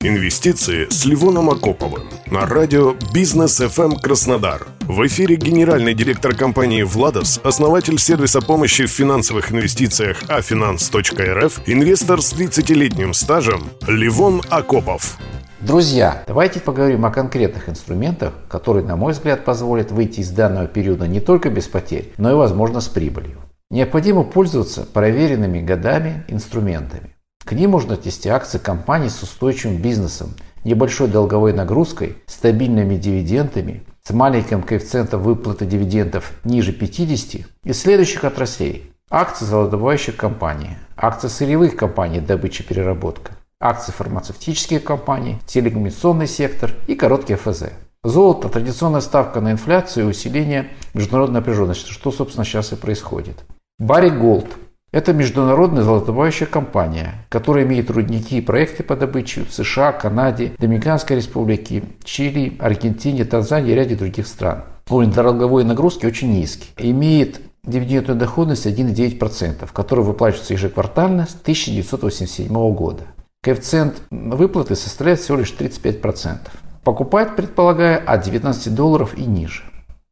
Инвестиции с Ливоном Акоповым на радио «Бизнес FM Краснодар». В эфире генеральный директор компании «Владос», основатель сервиса помощи в финансовых инвестициях афинанс.рф, инвестор с 30-летним стажем Ливон Акопов. Друзья, давайте поговорим о конкретных инструментах, которые, на мой взгляд, позволят выйти из данного периода не только без потерь, но и, возможно, с прибылью. Необходимо пользоваться проверенными годами инструментами. К ним можно отнести акции компаний с устойчивым бизнесом, небольшой долговой нагрузкой, стабильными дивидендами, с маленьким коэффициентом выплаты дивидендов ниже 50 из следующих отраслей. Акции золотодобывающих компаний, акции сырьевых компаний добыча и переработка, акции фармацевтических компаний, телекоммуникационный сектор и короткий ФЗ. Золото – традиционная ставка на инфляцию и усиление международной напряженности, что, собственно, сейчас и происходит. Барри Голд это международная золотодобывающая компания, которая имеет рудники и проекты по добыче в США, Канаде, Доминиканской Республике, Чили, Аргентине, Танзании и ряде других стран. Уровень долговой нагрузки очень низкий. Имеет дивидендную доходность 1,9%, которая выплачивается ежеквартально с 1987 года. Коэффициент выплаты составляет всего лишь 35%. Покупать, предполагая, от 19 долларов и ниже.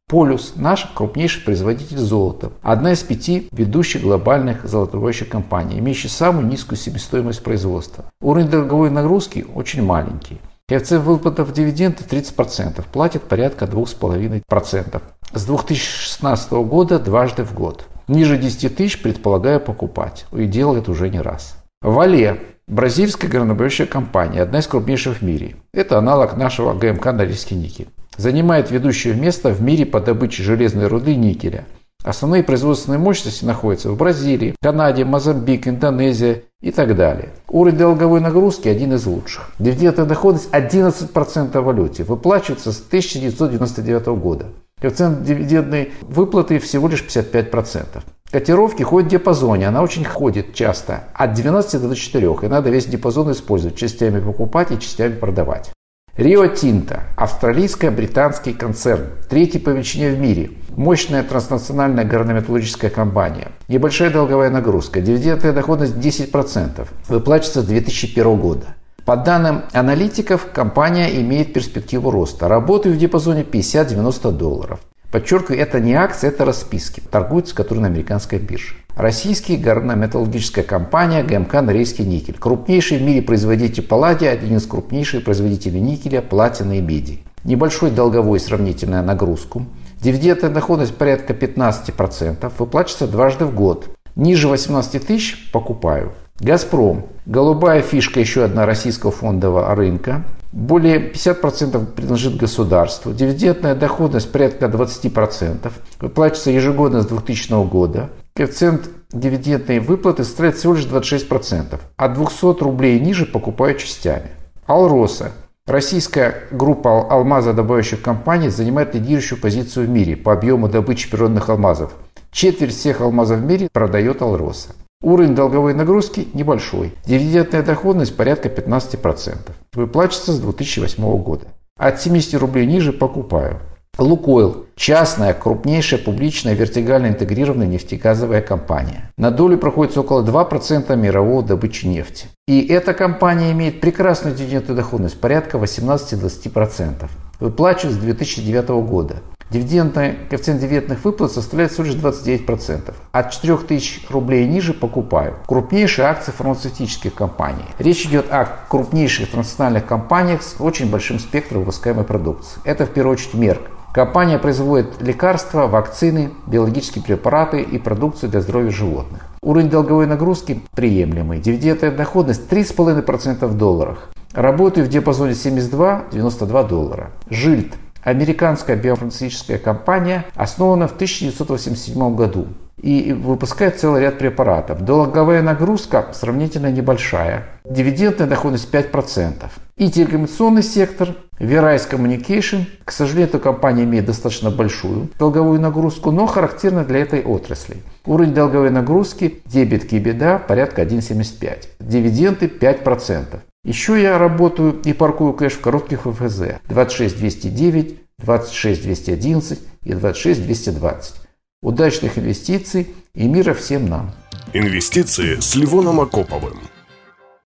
Полюс – наш крупнейший производитель золота, одна из пяти ведущих глобальных золотодобывающих компаний, имеющая самую низкую себестоимость производства. Уровень долговой нагрузки очень маленький. Коэффициент выплатов дивиденды 30%, платит порядка 2,5%. С 2016 года дважды в год. Ниже 10 тысяч предполагаю покупать. И делает уже не раз. Вале – бразильская горнодобывающая компания, одна из крупнейших в мире. Это аналог нашего ГМК Норильский никель занимает ведущее место в мире по добыче железной руды никеля. Основные производственные мощности находятся в Бразилии, Канаде, Мозамбик, Индонезия и так далее. Уровень долговой нагрузки один из лучших. Дивидендная доходность 11% в валюте. Выплачивается с 1999 года. Коэффициент дивидендной выплаты всего лишь 55%. Котировки ходят в диапазоне, она очень ходит часто, от 12 до 4, и надо весь диапазон использовать, частями покупать и частями продавать. Рио Тинто – австралийско-британский концерн, третий по величине в мире, мощная транснациональная горнометаллургическая компания, небольшая долговая нагрузка, дивидендная доходность 10%, выплачивается с 2001 года. По данным аналитиков, компания имеет перспективу роста. Работает в диапазоне 50-90 долларов. Подчеркиваю, это не акции, это расписки, торгуются которые на американской бирже. Российский горно-металлургическая компания ГМК «Норильский никель». Крупнейший в мире производитель палладия, один из крупнейших производителей никеля, платины и меди. Небольшой долговой сравнительная нагрузку. Дивидендная доходность порядка 15%, выплачивается дважды в год. Ниже 18 тысяч покупаю. «Газпром» – голубая фишка еще одна российского фондового рынка. Более 50% принадлежит государству. Дивидендная доходность порядка 20%. Выплачивается ежегодно с 2000 года. Коэффициент дивидендной выплаты составляет всего лишь 26%. От 200 рублей ниже покупают частями. Алроса. Российская группа алмазодобывающих компаний занимает лидирующую позицию в мире по объему добычи природных алмазов. Четверть всех алмазов в мире продает Алроса. Уровень долговой нагрузки небольшой. Дивидендная доходность порядка 15%. Выплачивается с 2008 года. От 70 рублей ниже покупаю. Лукойл – частная, крупнейшая публичная вертикально интегрированная нефтегазовая компания. На долю проходится около 2% мирового добычи нефти. И эта компания имеет прекрасную дивидендную доходность порядка 18-20%. Выплачивает с 2009 года. Дивидендный коэффициент дивидендных выплат составляет всего лишь 29%. От 4000 рублей ниже покупаю. Крупнейшие акции фармацевтических компаний. Речь идет о крупнейших транснациональных компаниях с очень большим спектром выпускаемой продукции. Это в первую очередь Мерк. Компания производит лекарства, вакцины, биологические препараты и продукцию для здоровья животных. Уровень долговой нагрузки приемлемый. Дивидендная доходность 3,5% в долларах. Работаю в диапазоне 72-92 доллара. Жильд Американская биофармацевтическая компания основана в 1987 году и выпускает целый ряд препаратов. Долговая нагрузка сравнительно небольшая. Дивидендная доходность 5%. И телекоммуникационный сектор, Verizon Communication. К сожалению, эта компания имеет достаточно большую долговую нагрузку, но характерна для этой отрасли. Уровень долговой нагрузки, дебет беда порядка 1,75. Дивиденды 5%. Еще я работаю и паркую кэш в коротких ФФЗ 26209, 26211 и 26220. Удачных инвестиций и мира всем нам. Инвестиции с Ливоном Акоповым.